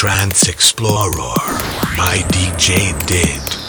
Trance Explorer by DJ Did.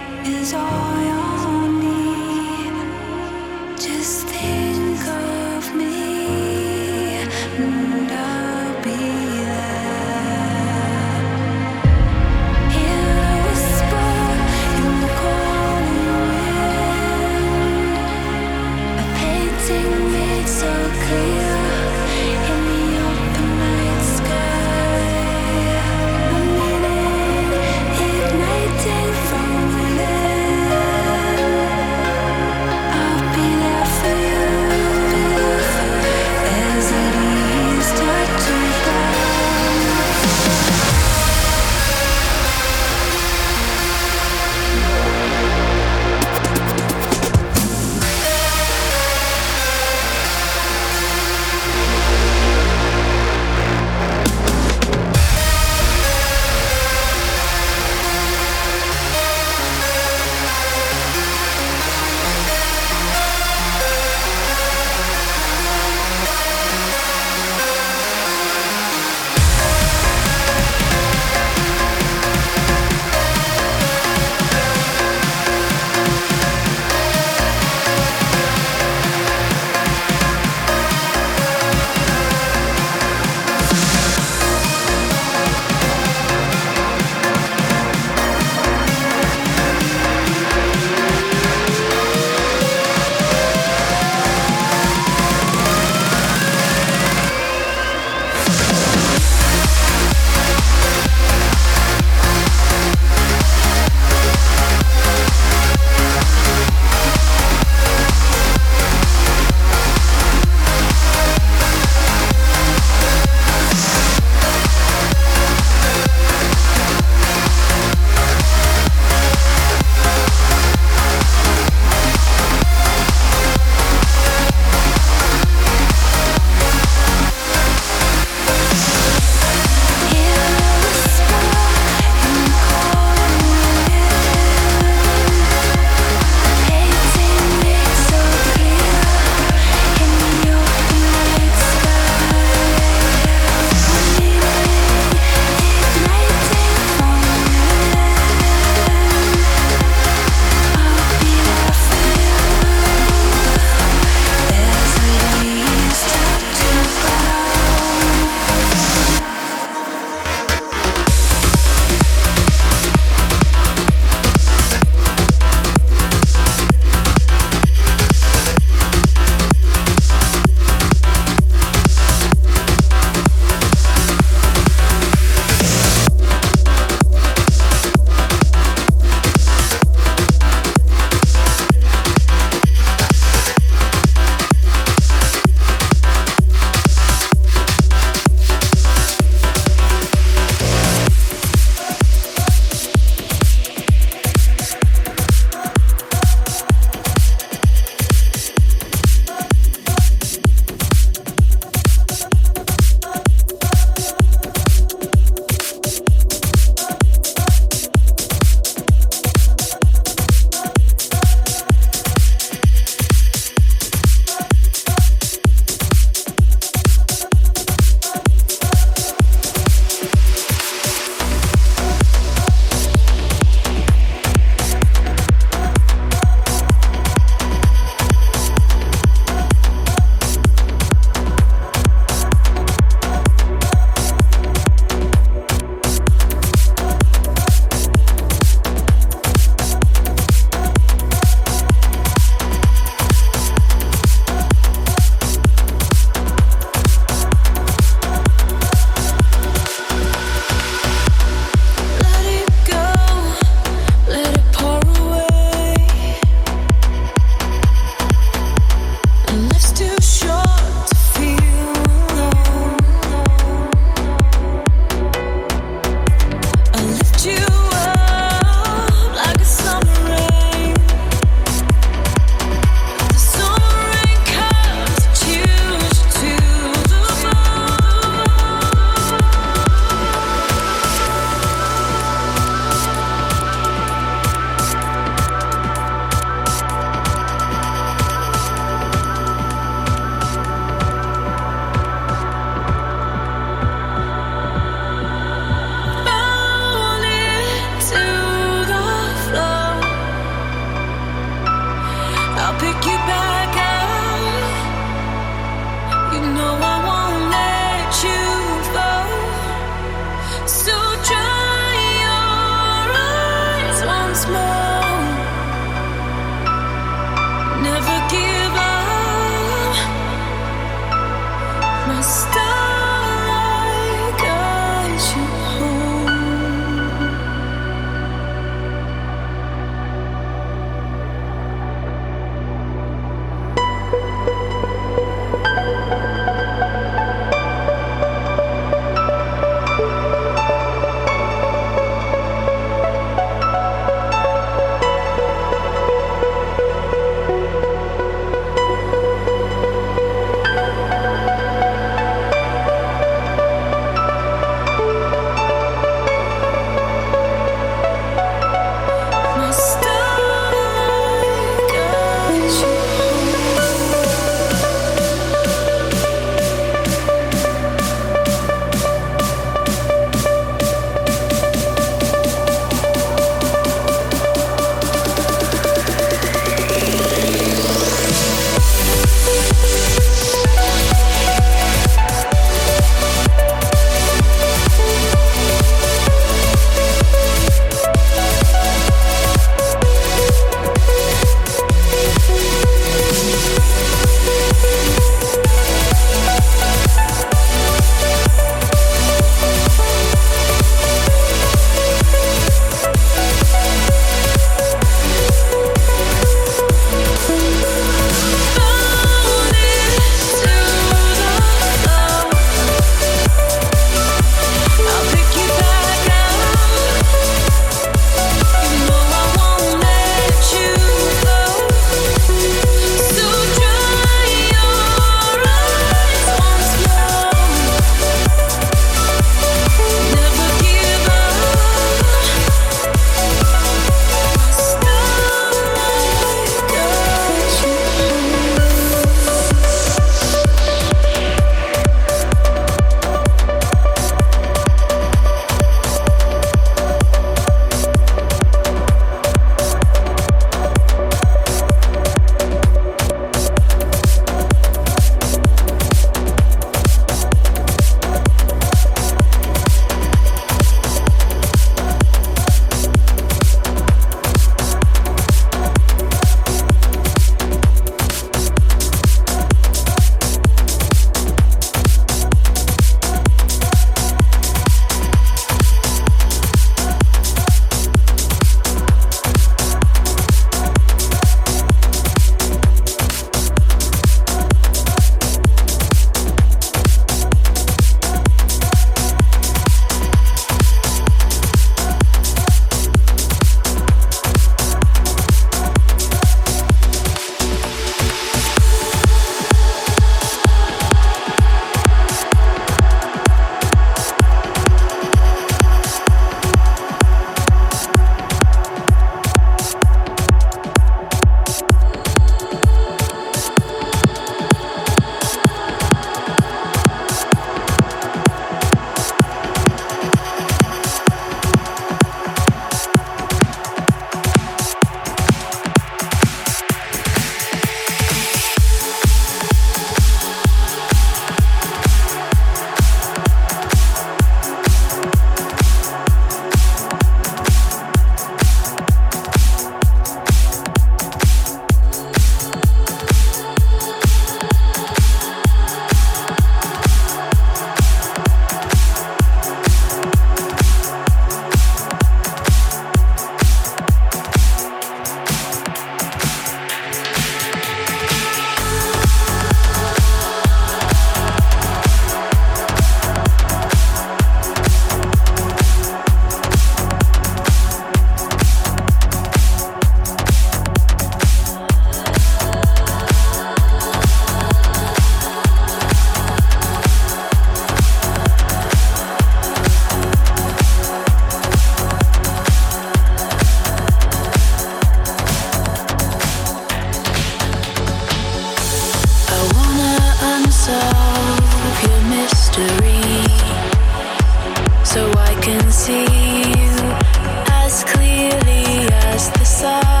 I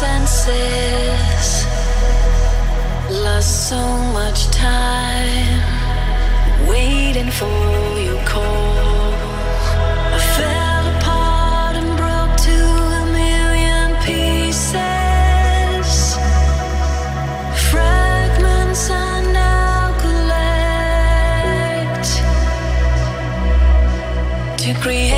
senses. Lost so much time waiting for your call. I fell apart and broke to a million pieces. Fragments are now collect to create